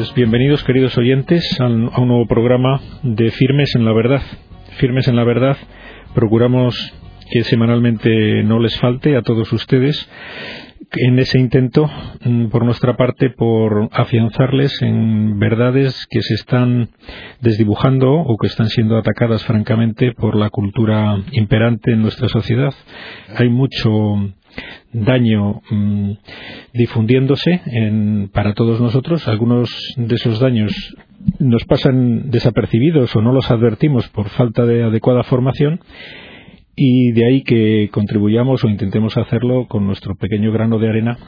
Bienvenidos, queridos oyentes, a un nuevo programa de Firmes en la Verdad. Firmes en la Verdad, procuramos que semanalmente no les falte a todos ustedes en ese intento, mm, por nuestra parte, por afianzarles en verdades que se están desdibujando o que están siendo atacadas, francamente, por la cultura imperante en nuestra sociedad. Hay mucho daño mm, difundiéndose para todos nosotros. Algunos de esos daños nos pasan desapercibidos o no los advertimos por falta de adecuada formación y de ahí que contribuyamos o intentemos hacerlo con nuestro pequeño grano de arena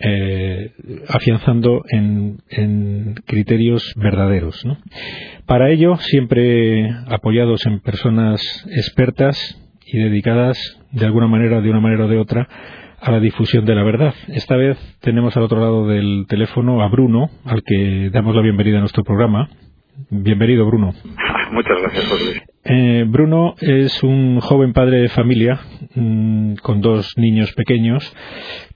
eh, afianzando en, criterios verdaderos. Para ello, siempre apoyados en personas expertas y dedicadas de alguna manera, de una manera o de otra, a la difusión de la verdad. Esta vez tenemos al otro lado del teléfono a Bruno, al que damos la bienvenida a nuestro programa. Bienvenido, Bruno. Muchas gracias, José. Eh, Bruno es un joven padre de familia mm, con dos niños pequeños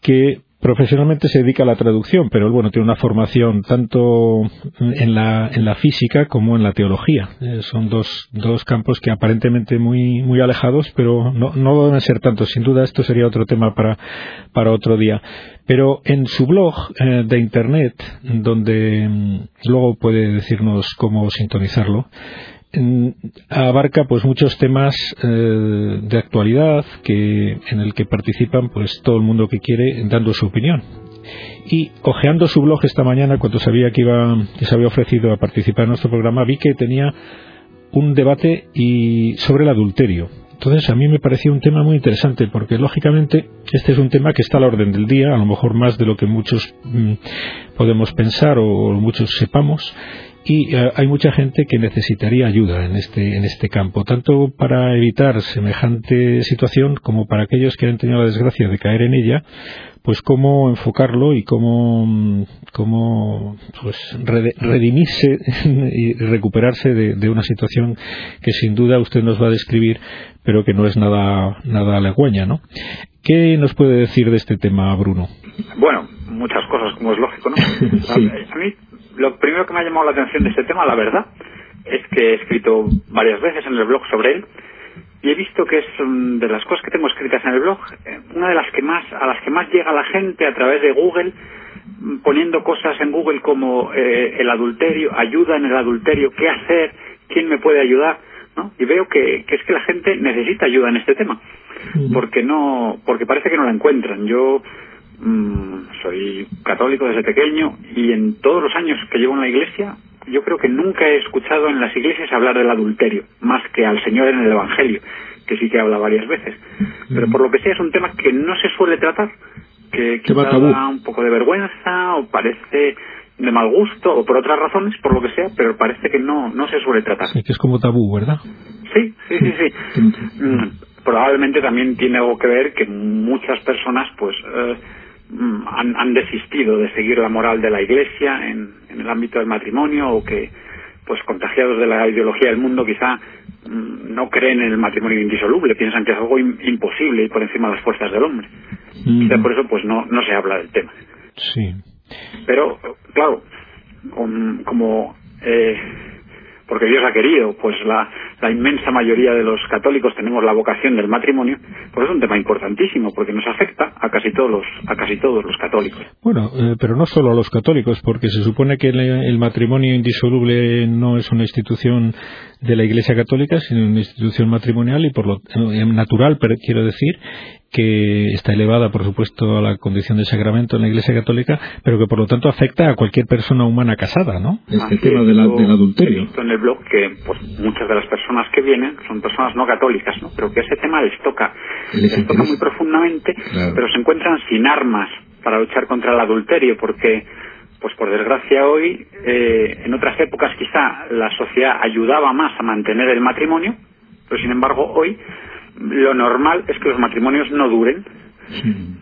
que profesionalmente se dedica a la traducción, pero bueno, tiene una formación tanto en la, en la física como en la teología. Eh, son dos, dos campos que aparentemente muy, muy alejados, pero no, no deben ser tantos. Sin duda, esto sería otro tema para, para otro día. Pero en su blog eh, de Internet, donde mm, luego puede decirnos cómo sintonizarlo, abarca pues muchos temas eh, de actualidad que en el que participan pues todo el mundo que quiere dando su opinión. Y ojeando su blog esta mañana cuando sabía que iba que se había ofrecido a participar en nuestro programa vi que tenía un debate y sobre el adulterio. Entonces a mí me parecía un tema muy interesante porque lógicamente este es un tema que está a la orden del día a lo mejor más de lo que muchos mm, podemos pensar o muchos sepamos y eh, hay mucha gente que necesitaría ayuda en este en este campo tanto para evitar semejante situación como para aquellos que han tenido la desgracia de caer en ella pues cómo enfocarlo y cómo, cómo pues redimirse y recuperarse de, una situación que sin duda usted nos va a describir pero que no es nada nada halagüeña ¿no? ¿qué nos puede decir de este tema Bruno? bueno muchas cosas como es lógico ¿no? a mí lo primero que me ha llamado la atención de este tema, la verdad, es que he escrito varias veces en el blog sobre él y he visto que es de las cosas que tengo escritas en el blog eh, una de las que más a las que más llega la gente a través de Google mm, poniendo cosas en Google como eh, el adulterio, ayuda en el adulterio, qué hacer, quién me puede ayudar, ¿no? Y veo que, que es que la gente necesita ayuda en este tema, porque no, porque parece que no la encuentran. Yo Mm, soy católico desde pequeño y en todos los años que llevo en la iglesia, yo creo que nunca he escuchado en las iglesias hablar del adulterio, más que al Señor en el Evangelio, que sí que habla varias veces. Pero por lo que sea es un tema que no se suele tratar, que quizá da un poco de vergüenza o parece de mal gusto o por otras razones, por lo que sea, pero parece que no, no se suele tratar. Sí, que es como tabú, ¿verdad? Sí, sí, sí, sí. Mm, probablemente también tiene algo que ver que muchas personas, pues, eh, Mm, han, desistido de seguir la moral de la Iglesia en, el ámbito del matrimonio o que, pues contagiados de la ideología del mundo, quizá mm, no creen en el matrimonio indisoluble, piensan que es algo imposible y por encima de las fuerzas del hombre. y por eso, pues no, no se habla del tema. Sí. Pero, claro, como eh, porque Dios ha querido, pues la, inmensa mayoría de los católicos tenemos la vocación del matrimonio, pues es un tema importantísimo porque nos afecta a casi todos los, a casi todos los católicos. Bueno, eh, pero no solo a los católicos, porque se supone que el, matrimonio indisoluble no es una institución de la Iglesia Católica, sino una institución matrimonial y por lo eh, natural, pero quiero decir, que está elevada, por supuesto, a la condición de sacramento en la Iglesia Católica, pero que por lo tanto afecta a cualquier persona humana casada, ¿no? Este tema del adulterio. He visto en el blog que pues, muchas de las personas que vienen son personas no católicas, ¿no? Pero que ese tema les toca, les, toca muy profundamente, pero se encuentran sin armas para luchar contra el adulterio, porque pues por desgracia hoy, eh, en otras épocas quizá la sociedad ayudaba más a mantener el matrimonio, pero sin embargo hoy lo normal es que los matrimonios no duren,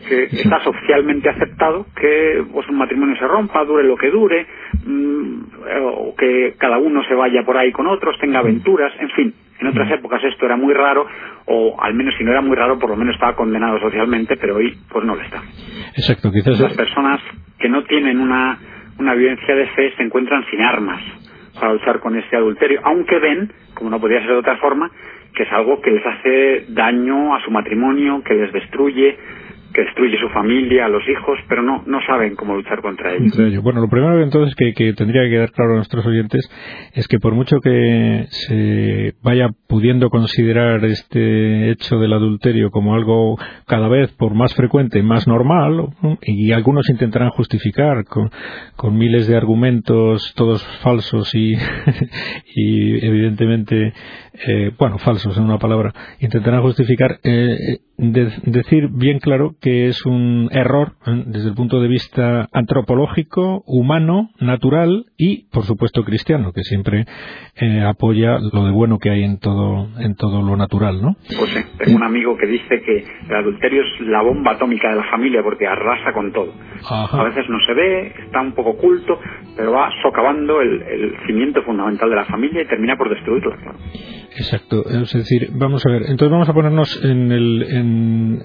que está socialmente aceptado que pues, un matrimonio se rompa, dure lo que dure, mm, o que cada uno se vaya por ahí con otros, tenga aventuras, en fin. En otras épocas esto era muy raro, o al menos si no era muy raro, por lo menos estaba condenado socialmente, pero hoy pues no lo está. Exacto, quizás. Las personas que no tienen una una vivencia de fe se encuentran sin armas para luchar con ese adulterio, aunque ven, como no podría ser de otra forma, que es algo que les hace daño a su matrimonio, que les destruye, que destruye su familia, a los hijos, pero no, no saben cómo luchar contra ellos. Bueno, lo primero entonces que, que, tendría que quedar claro a nuestros oyentes es que por mucho que se vaya pudiendo considerar este hecho del adulterio como algo cada vez por más frecuente, más normal, y algunos intentarán justificar con, con miles de argumentos, todos falsos y, y evidentemente, eh, bueno, falsos en una palabra, intentarán justificar, eh, de, decir bien claro que es un error ¿eh? desde el punto de vista antropológico, humano, natural y, por supuesto, cristiano, que siempre eh, apoya lo de bueno que hay en todo, en todo lo natural, ¿no? Pues tengo un amigo que dice que el adulterio es la bomba atómica de la familia porque arrasa con todo. A veces no se ve, está un poco oculto, pero va socavando el, el cimiento fundamental de la familia y termina por destruirla. Exacto, es decir, vamos a ver, entonces vamos a ponernos en, el,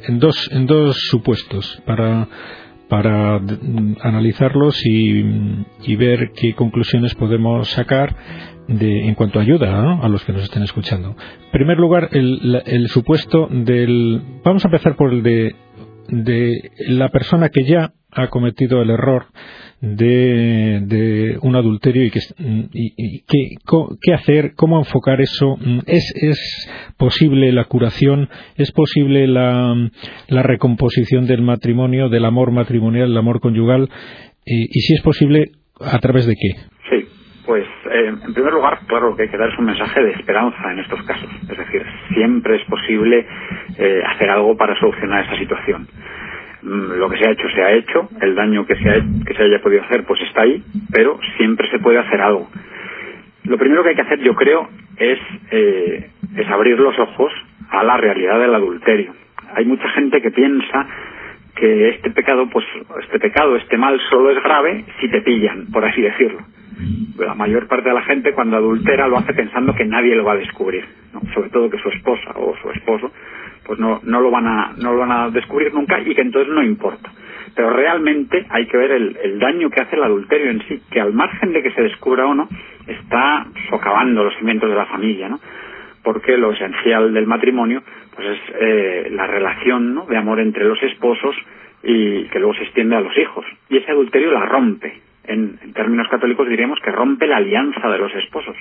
en, dos, en dos supuestos para, para analizarlos y, ver qué conclusiones podemos sacar de, en cuanto ayuda a los que nos estén escuchando. En primer lugar, el, el supuesto del. Vamos a empezar por el de la persona que ya ha cometido el error de, un adulterio y, que, y, qué hacer, cómo enfocar eso. ¿Es, ¿Es posible la curación? ¿Es posible la, la recomposición del matrimonio, del amor matrimonial, del amor conyugal? Y, si es posible, ¿a través de qué? Sí, pues eh, en primer lugar, claro que hay que dar un mensaje de esperanza en estos casos. Es decir, siempre es posible eh, hacer algo para solucionar esta situación. Mm, lo que se ha hecho se ha hecho, el daño que se, que se haya podido hacer pues está ahí, pero siempre se puede hacer algo. Lo primero que hay que hacer, yo creo, es, eh, es abrir los ojos a la realidad del adulterio. Hay mucha gente que piensa que este pecado, pues, este pecado, este mal solo es grave si te pillan, por así decirlo. La mayor parte de la gente cuando adultera lo hace pensando que nadie lo va a descubrir, sobre todo que su esposa o su esposo pues no, no, lo van a, no lo van a descubrir nunca y que entonces no importa. Pero realmente hay que ver el, el daño que hace el adulterio en sí, que al margen de que se descubra o no, está socavando los cimientos de la familia, ¿no? Porque lo esencial del matrimonio pues es eh, la relación ¿no? de amor entre los esposos y que luego se extiende a los hijos. Y ese adulterio la rompe. En, en términos católicos diríamos que rompe la alianza de los esposos.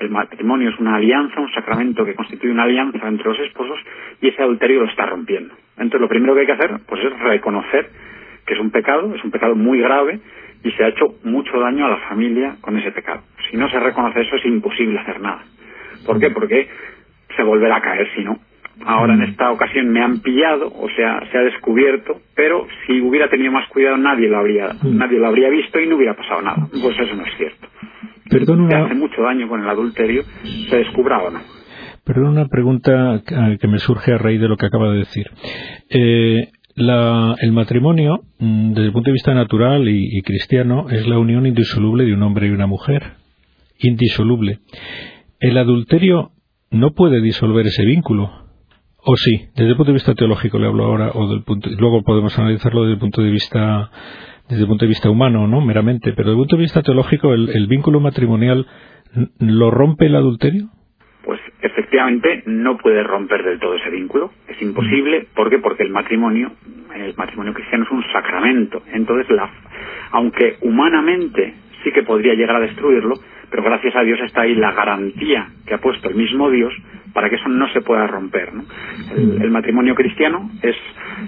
El matrimonio es una alianza, un sacramento que constituye una alianza entre los esposos y ese adulterio lo está rompiendo. Entonces lo primero que hay que hacer pues es reconocer que es un pecado, es un pecado muy grave y se ha hecho mucho daño a la familia con ese pecado. Si no se reconoce eso es imposible hacer nada. ¿Por qué? Porque se volverá a caer si no. Ahora en mm. esta ocasión me han pillado, o sea, se ha descubierto, pero si hubiera tenido más cuidado nadie lo habría, mm. nadie lo habría visto y no hubiera pasado nada. Pues eso no es cierto. Perdón que hace mucho daño con el adulterio, se descubra o no. Perdón, una pregunta que me surge a raíz de lo que acaba de decir. Eh, el matrimonio, mm, desde el punto de vista natural y, cristiano, es la unión indisoluble de un hombre y una mujer. Indisoluble. El adulterio no puede disolver ese vínculo. O sí, desde el punto de vista teológico le hablo ahora, o del punto, luego podemos analizarlo desde el punto de vista desde el punto de vista humano, ¿no? Meramente, pero desde el punto de vista teológico, ¿el, vínculo matrimonial lo rompe el adulterio? Pues efectivamente no puede romper del todo ese vínculo, es imposible, ¿por qué? Porque el matrimonio, el matrimonio cristiano es un sacramento, entonces la, aunque humanamente sí que podría llegar a destruirlo, pero gracias a Dios está ahí la garantía que ha puesto el mismo Dios para que eso no se pueda romper. ¿no? El, matrimonio cristiano es,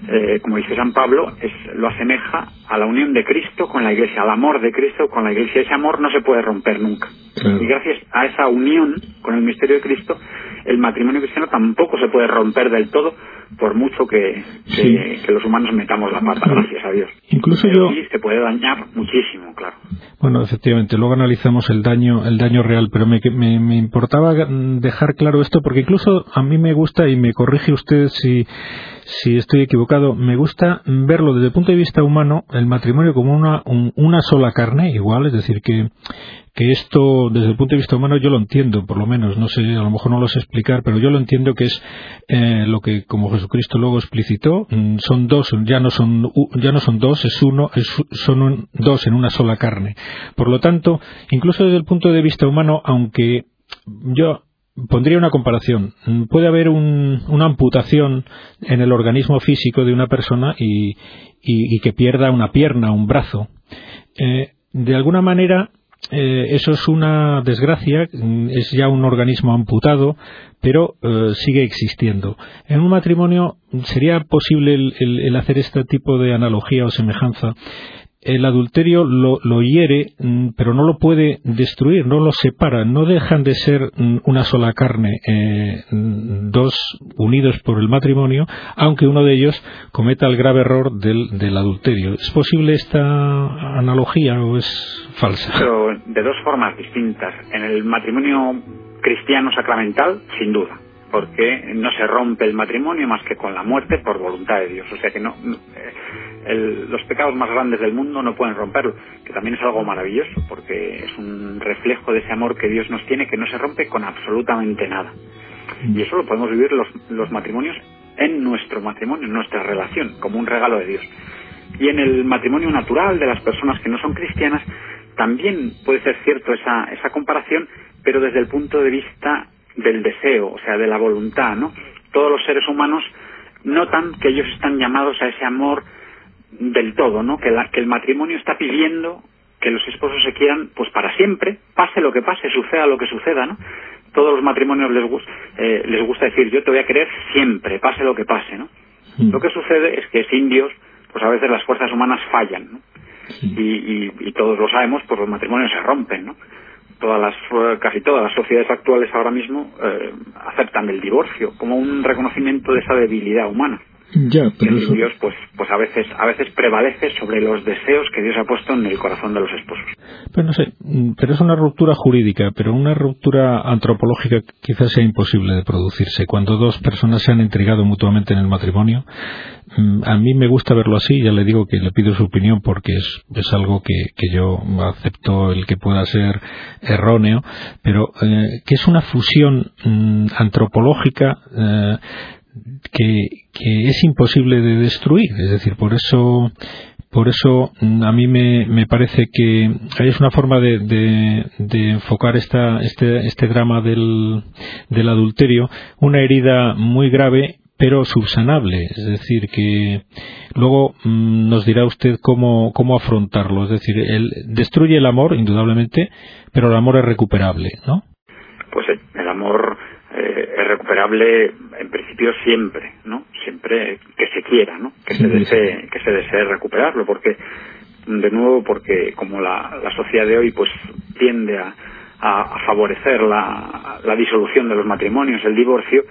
eh, como dice San Pablo, es, lo asemeja a la unión de Cristo con la Iglesia, al amor de Cristo con la Iglesia. Ese amor no se puede romper nunca. Y gracias a esa unión con el misterio de Cristo, el matrimonio cristiano tampoco se puede romper del todo, por mucho que, que, los humanos metamos la pata, gracias a Dios. Incluso yo... se puede dañar muchísimo, claro. Bueno, efectivamente, luego analizamos el daño, el daño real, pero me, me, me importaba dejar claro esto porque incluso a mí me gusta, y me corrige usted si, si estoy equivocado, me gusta verlo desde el punto de vista humano, el matrimonio como una, una sola carne, igual, es decir, que, que esto, desde el punto de vista humano, yo lo entiendo, por lo menos, no sé, a lo mejor no lo sé explicar, pero yo lo entiendo que es eh, lo que, como Jesucristo luego explicitó, mm, son dos, ya no son, ya no son dos, es uno, son dos en una sola carne. Por lo tanto, incluso desde el punto de vista humano, aunque yo pondría una comparación. Puede haber una amputación en el organismo físico de una persona y, que pierda una pierna, un brazo. Eh, de alguna manera, eh, eso es una desgracia, es ya un organismo amputado, pero eh, sigue existiendo. En un matrimonio sería posible el, hacer este tipo de analogía o semejanza el adulterio lo, hiere, mm, pero no lo puede destruir, no lo separa, no dejan de ser mm, una sola carne, eh, mm, dos unidos por el matrimonio, aunque uno de ellos cometa el grave error del, adulterio. ¿Es posible esta analogía o es falsa? Pero de dos formas distintas. En el matrimonio cristiano sacramental, sin duda porque no se rompe el matrimonio más que con la muerte por voluntad de Dios. O sea que no, eh, los pecados más grandes del mundo no pueden romperlo, que también es algo maravilloso, porque es un reflejo de ese amor que Dios nos tiene que no se rompe con absolutamente nada. Y eso lo podemos vivir los, los matrimonios en nuestro matrimonio, en nuestra relación, como un regalo de Dios. Y en el matrimonio natural de las personas que no son cristianas, también puede ser cierto esa, esa comparación, pero desde el punto de vista del deseo, o sea, de la voluntad, ¿no? Todos los seres humanos notan que ellos están llamados a ese amor del todo, ¿no? Que, que el matrimonio está pidiendo que los esposos se quieran pues para siempre, pase lo que pase, suceda lo que suceda, ¿no? Todos los matrimonios les, eh, les gusta decir yo te voy a querer siempre, pase lo que pase, ¿no? Mm. Lo que sucede es que sin Dios, pues a veces las fuerzas humanas fallan, ¿no? Y, y, todos lo sabemos, pues los matrimonios se rompen, ¿no? Todas las, casi todas las sociedades actuales ahora mismo eh, aceptan el divorcio como un reconocimiento de esa debilidad humana. Ya, pero Dios pues, pues a veces a veces prevalece sobre los deseos que Dios ha puesto en el corazón de los esposos. Pero no sé, mm, pero es una ruptura jurídica, pero una ruptura antropológica quizás sea imposible de producirse. Cuando dos personas se han entregado mutuamente en el matrimonio, mm, a mí me gusta verlo así, ya le digo que le pido su opinión porque es, es algo que, que yo acepto el que pueda ser erróneo, pero eh, que es una fusión mm, antropológica eh, que, es imposible de destruir. Es decir, por eso por eso mm, a mí me, me parece que es una forma de, de, enfocar esta, este, este drama del, del adulterio, una herida muy grave pero subsanable, es decir, que luego mm, nos dirá usted cómo, cómo afrontarlo, es decir, él destruye el amor, indudablemente, pero el amor es recuperable, ¿no? Pues el amor recuperable en principio siempre, ¿no? Siempre que se quiera, ¿no? Que se desee, que se desee recuperarlo, porque de nuevo porque como la, la sociedad de hoy pues tiende a, a, favorecer la, la, disolución de los matrimonios, el divorcio,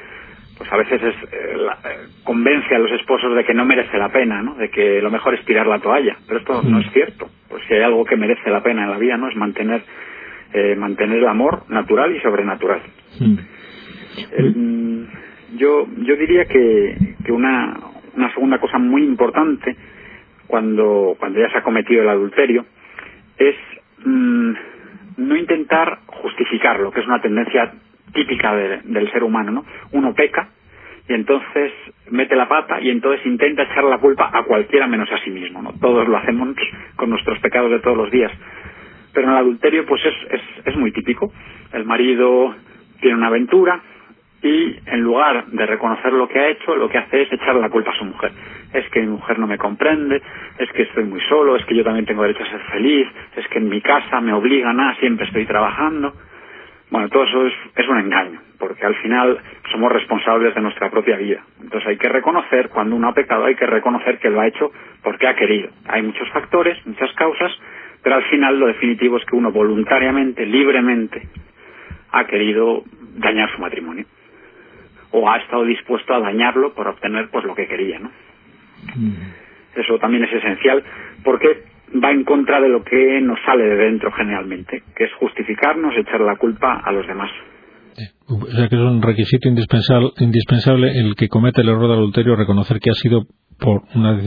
pues a veces es, eh, eh, convence a los esposos de que no merece la pena, ¿no? De que lo mejor es tirar la toalla, pero esto no es cierto. Pues si hay algo que merece la pena en la vida, ¿no? Es mantener mantener el amor natural y sobrenatural. Eh, yo, yo diría que, que una, una segunda cosa muy importante cuando, cuando ya se ha cometido el adulterio es mm, no intentar justificarlo, que es una tendencia típica del ser humano, ¿no? Uno peca y entonces mete la pata y entonces intenta echar la culpa a cualquiera menos a sí mismo, ¿no? Todos lo hacemos con nuestros pecados de todos los días. Pero en el adulterio pues es, es, es muy típico. El marido tiene una aventura, y en lugar de reconocer lo que ha hecho, lo que hace es echar la culpa a su mujer. Es que mi mujer no me comprende, es que estoy muy solo, es que yo también tengo derecho a ser feliz, es que en mi casa me obligan a, siempre estoy trabajando. Bueno, todo eso es, es un engaño, porque al final somos responsables de nuestra propia vida. Entonces hay que reconocer, cuando uno ha pecado, hay que reconocer que lo ha hecho porque ha querido. Hay muchos factores, muchas causas, pero al final lo definitivo es que uno voluntariamente, libremente, ha querido dañar su matrimonio o ha estado dispuesto a dañarlo por obtener pues lo que quería, ¿no? Mm. Eso también es esencial porque va en contra de lo que nos sale de dentro generalmente, que es justificarnos, echar la culpa a los demás. O sea que es un requisito indispensable, indispensable el que comete el error de adulterio reconocer que ha sido por una,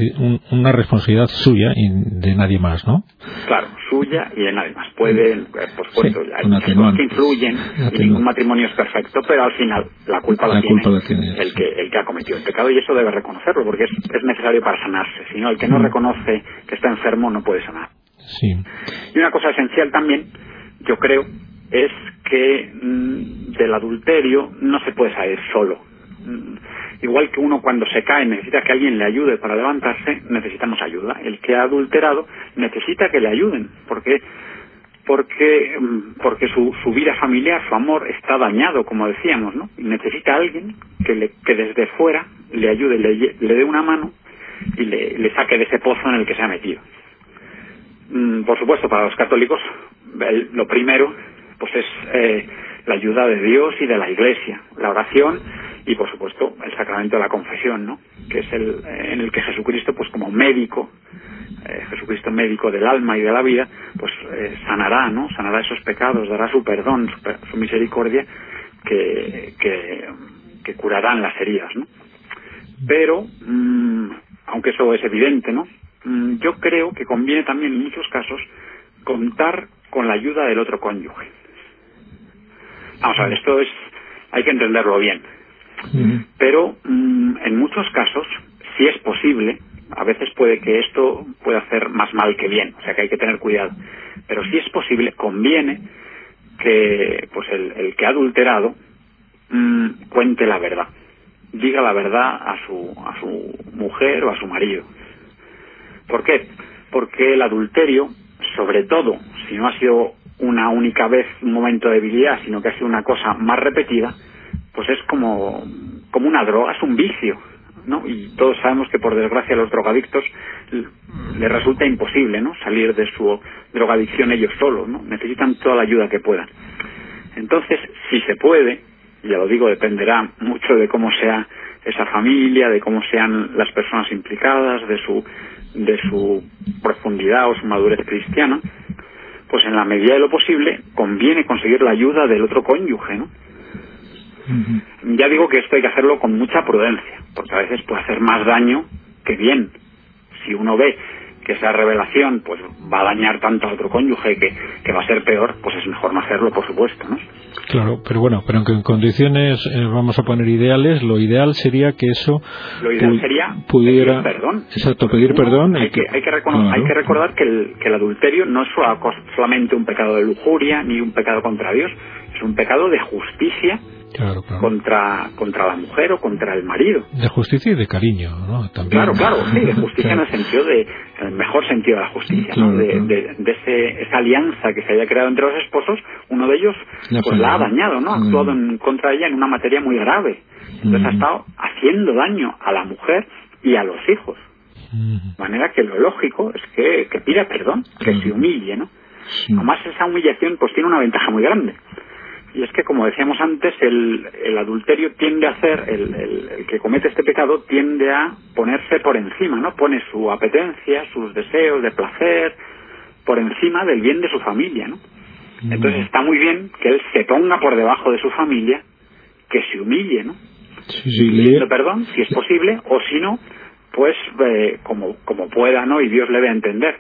una responsabilidad suya y de nadie más, ¿no? Claro, suya y de nadie más. Pueden, eh, por supuesto, hay cosas que influyen y ningún matrimonio es perfecto, pero al final la culpa la, tiene, el, que, el que ha cometido el pecado y eso debe reconocerlo porque es, es necesario para sanarse. Si no, el que no mm. reconoce que está enfermo no puede sanar. Sí. Y una cosa esencial también, yo creo, es que mm, del adulterio no se puede salir solo. Mm, igual que uno cuando se cae necesita que alguien le ayude para levantarse, necesitamos ayuda. El que ha adulterado necesita que le ayuden, porque porque mm, porque su, su vida familiar, su amor está dañado, como decíamos, ¿no? Y necesita alguien que le, que desde fuera le ayude, le, le dé una mano y le, saque de ese pozo en el que se ha metido. por supuesto, para los católicos, lo primero pues es eh, la ayuda de Dios y de la Iglesia, la oración y por supuesto el sacramento de la confesión, ¿no? Que es el en el que Jesucristo, pues como médico, eh, Jesucristo médico del alma y de la vida, pues eh, sanará, ¿no? Sanará esos pecados, dará su perdón, su, misericordia, que, que, que, curarán las heridas, ¿no? Pero, mm, aunque eso es evidente, ¿no? Mm, yo creo que conviene también en muchos casos contar con la ayuda del otro cónyuge. Vamos a ver, esto es, hay que entenderlo bien. Pero mm, en muchos casos, si es posible, a veces puede que esto pueda hacer más mal que bien, o sea que hay que tener cuidado. Pero si es posible, conviene que pues el, que ha adulterado mm, cuente la verdad, diga la verdad a su, a su mujer o a su marido. ¿Por qué? Porque el adulterio, sobre todo si no ha sido una única vez un momento de debilidad, sino que ha sido una cosa más repetida, pues es como, como una droga, es un vicio, ¿no? Y todos sabemos que por desgracia a los drogadictos les resulta imposible, ¿no? Salir de su drogadicción ellos solos, ¿no? Necesitan toda la ayuda que puedan. Entonces, si se puede, ya lo digo, dependerá mucho de cómo sea esa familia, de cómo sean las personas implicadas, de su, de su profundidad o su madurez cristiana, pues en la medida de lo posible conviene conseguir la ayuda del otro cónyuge, ¿no? Ya digo que esto hay que hacerlo con mucha prudencia, porque a veces puede hacer más daño que bien. Si uno ve que esa revelación pues va a dañar tanto a otro cónyuge que, que va a ser peor, pues es mejor no hacerlo, por supuesto, ¿no? Claro, pero bueno, pero aunque en condiciones, eh, vamos a poner ideales, lo ideal sería que eso lo ideal sería pudiera, pedir perdón. Exacto, pedir perdón. Hay que, hay que, hay que recordar que el, que el adulterio no es solamente un pecado de lujuria ni un pecado contra Dios, es un pecado de justicia contra contra la mujer o contra el marido. De justicia y de cariño, ¿no? También. Claro, claro, sí, de justicia en el sentido de, el mejor sentido de la justicia, ¿no? De, de, ese, esa alianza que se haya creado entre los esposos, uno de ellos pues la ha dañado, ¿no? Ha actuado en contra de ella en una materia muy grave. Entonces ha estado haciendo daño a la mujer y a los hijos. De manera que lo lógico es que, que pida perdón, que se humille, ¿no? Además esa humillación pues tiene una ventaja muy grande y es que, como decíamos antes, el, el adulterio tiende a hacer, el, el, que comete este pecado tiende a ponerse por encima, ¿no? Pone su apetencia, sus deseos de placer por encima del bien de su familia, ¿no? Mm. Entonces está muy bien que él se ponga por debajo de su familia, que se humille, ¿no? Sí, perdón, si es posible, o si no, pues eh, como, como pueda, ¿no? Y Dios le a entender.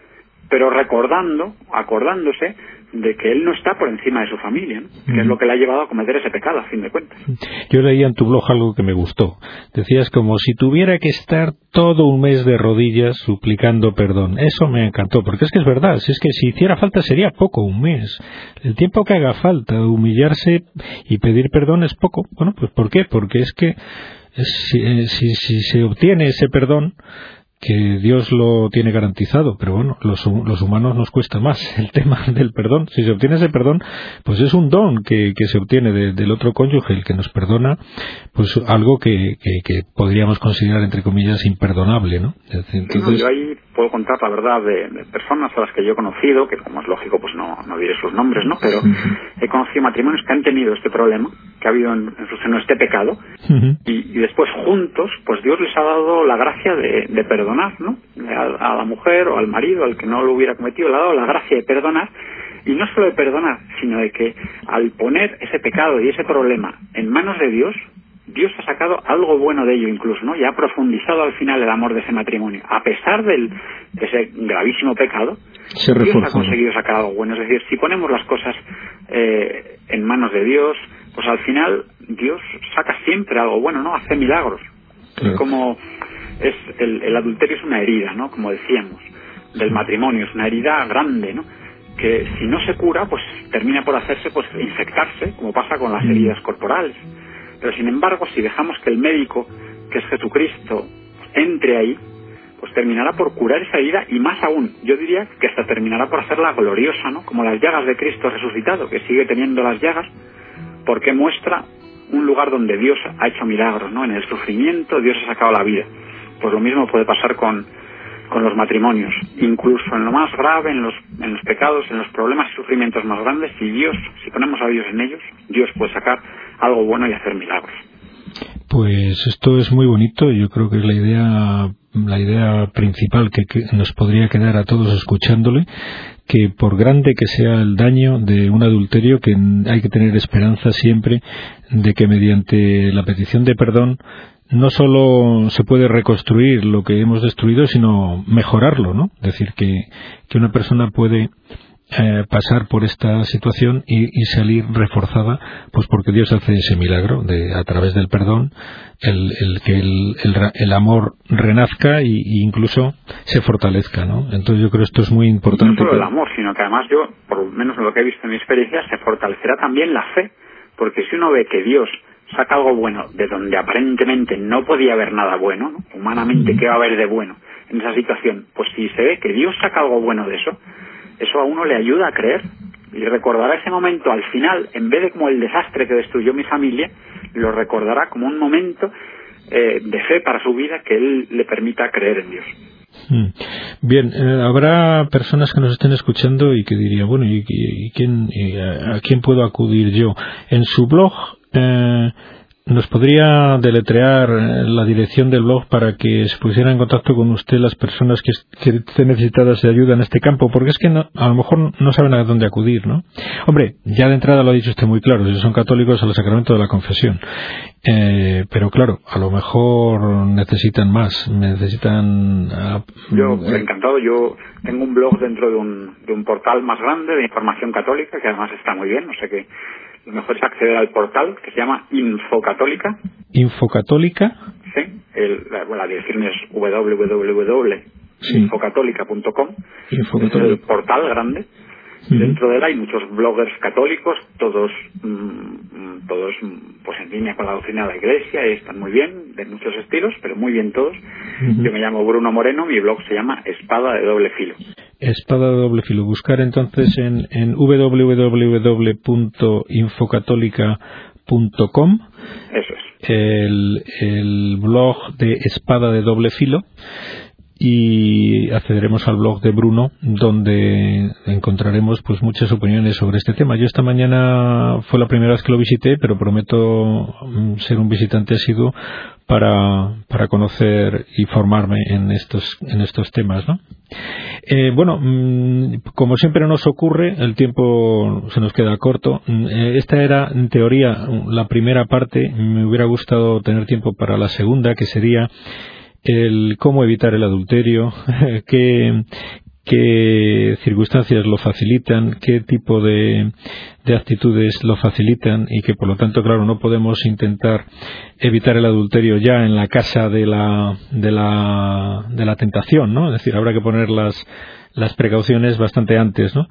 Pero recordando, acordándose de que él no está por encima de su familia, que es lo que le ha llevado a cometer ese pecado, a fin de cuentas. Yo leía en tu blog algo que me gustó. Decías como si tuviera que estar todo un mes de rodillas suplicando perdón. Eso me encantó, porque es que es verdad, si es que si hiciera falta sería poco, un mes. El tiempo que haga falta, humillarse y pedir perdón es poco. Bueno, pues ¿por qué? Porque es que si, eh, si, si se obtiene ese perdón, que Dios lo tiene garantizado, pero bueno, los, los, humanos nos cuesta más el tema del perdón. Si se obtiene ese perdón, pues es un don que, que se obtiene del otro cónyuge, el que nos perdona, pues algo que, que, podríamos considerar, entre comillas, imperdonable, ¿no? Entonces... yo ahí puedo contar la verdad de, personas a las que yo he conocido, que como es lógico, pues no, no diré sus nombres, ¿no? Pero he conocido matrimonios que han tenido este problema, que ha habido en, su seno este pecado, y, y, después juntos, pues Dios les ha dado la gracia de, de perdonar perdonar, ¿no? A, la mujer o al marido, al que no lo hubiera cometido, le ha dado la gracia de perdonar, y no solo de perdonar, sino de que al poner ese pecado y ese problema en manos de Dios, Dios ha sacado algo bueno de ello incluso, ¿no? Y ha profundizado al final el amor de ese matrimonio. A pesar del, de ese gravísimo pecado, Dios ha conseguido sacar algo bueno. Es decir, si ponemos las cosas eh, en manos de Dios, pues al final Dios saca siempre algo bueno, ¿no? Hace milagros. Como es el, el adulterio es una herida, ¿no? Como decíamos, del matrimonio, es una herida grande, ¿no? que si no se cura, pues termina por hacerse, pues infectarse, como pasa con las mm. heridas corporales. Pero sin embargo, si dejamos que el médico, que es Jesucristo, entre ahí, pues terminará por curar esa herida y más aún, yo diría que hasta terminará por hacerla gloriosa, ¿no? Como las llagas de Cristo resucitado, que sigue teniendo las llagas, porque muestra un lugar donde Dios ha hecho milagros, ¿no? En el sufrimiento Dios ha sacado la vida. Pues lo mismo puede pasar con, con los matrimonios, incluso en lo más grave, en los, en los pecados, en los problemas y sufrimientos más grandes, si Dios, si ponemos a Dios en ellos, Dios puede sacar algo bueno y hacer milagros. Pues esto es muy bonito y yo creo que es la idea, la idea principal que, nos podría quedar a todos escuchándole, que por grande que sea el daño de un adulterio, que hay que tener esperanza siempre de que mediante la petición de perdón no solo se puede reconstruir lo que hemos destruido, sino mejorarlo, ¿no? Es decir, que, que una persona puede eh, pasar por esta situación y, salir reforzada, pues porque Dios hace ese milagro de a través del perdón, el, el que el, el, amor renazca y, incluso se fortalezca, ¿no? Entonces yo creo que esto es muy importante. No solo el amor, sino que además yo, por lo menos lo que he visto en mi experiencia, se fortalecerá también la fe, porque si uno ve que Dios saca algo bueno de donde aparentemente no podía haber nada bueno, humanamente, ¿qué va a haber de bueno en esa situación? Pues si se ve que Dios saca algo bueno de eso, eso a uno le ayuda a creer y recordará ese momento al final, en vez de como el desastre que destruyó mi familia, lo recordará como un momento eh, de fe para su vida que él le permita creer en Dios. Hmm. Bien, eh, habrá personas que nos estén escuchando y que dirían, bueno, ¿y, quién, a, quién puedo acudir yo? En su blog eh, ¿Nos podría deletrear eh, la dirección del blog para que se pusiera en contacto con usted las personas que, estén necesitadas de ayuda en este campo? Porque es que a lo mejor no saben a dónde acudir, ¿no? Hombre, ya de entrada lo ha dicho usted muy claro, si son católicos al sacramento de la confesión. Eh, pero claro, a lo mejor necesitan más, necesitan... Ah, yo, encantado, yo tengo un blog dentro de un, de un portal más grande de información católica que además está muy bien, no sé qué lo mejor es acceder al portal que se llama Infocatólica. ¿Infocatólica? Sí, la, bueno, la dirección es www.infocatólica.com. Es el portal grande. Dentro de él hay muchos bloggers católicos, todos mm, todos pues en línea con la doctrina de la Iglesia, y están muy bien, de muchos estilos, pero muy bien todos. Yo me llamo Bruno Moreno, mi blog se llama Espada de doble filo. Espada de doble filo. Buscar entonces en, en www.infocatólica.com Eso es. El, el blog de Espada de doble filo y accederemos al blog de Bruno donde encontraremos pues muchas opiniones sobre este tema. Yo esta mañana fue la primera vez que lo visité, pero prometo mm, ser un visitante asiduo para, para conocer y formarme en estos en estos temas, ¿no? Eh, bueno, mm, como siempre nos ocurre, el tiempo se nos queda corto. Mm, eh, esta era, en teoría, la primera parte. Me hubiera gustado tener tiempo para la segunda, que sería el cómo evitar el adulterio, qué, qué circunstancias lo facilitan, qué tipo de, de, actitudes lo facilitan y que por lo tanto, claro, no podemos intentar evitar el adulterio ya en la casa de la, de la, de la tentación, ¿no? Es decir, habrá que poner las, las precauciones bastante antes, ¿no?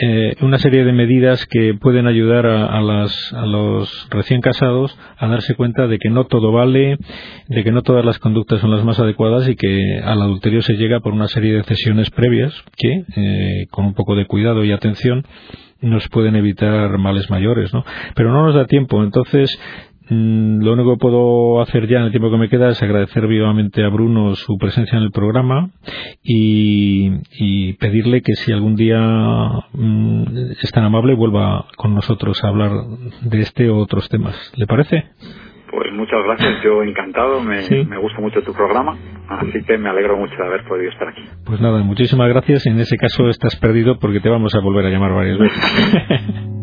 Eh, una serie de medidas que pueden ayudar a, las, a, los recién casados a darse cuenta de que no todo vale, de que no todas las conductas son las más adecuadas y que al adulterio se llega por una serie de cesiones previas que, eh, con un poco de cuidado y atención, nos pueden evitar males mayores, ¿no? Pero no nos da tiempo, entonces lo único que puedo hacer ya en el tiempo que me queda es agradecer vivamente a Bruno su presencia en el programa y, pedirle que si algún día mm, es tan amable vuelva con nosotros a hablar de este o otros temas. ¿Le parece? Pues muchas gracias, yo encantado, me, me gusta mucho tu programa, así que me alegro mucho de haber podido estar aquí. Pues nada, muchísimas gracias y en ese caso estás perdido porque te vamos a volver a llamar varias veces.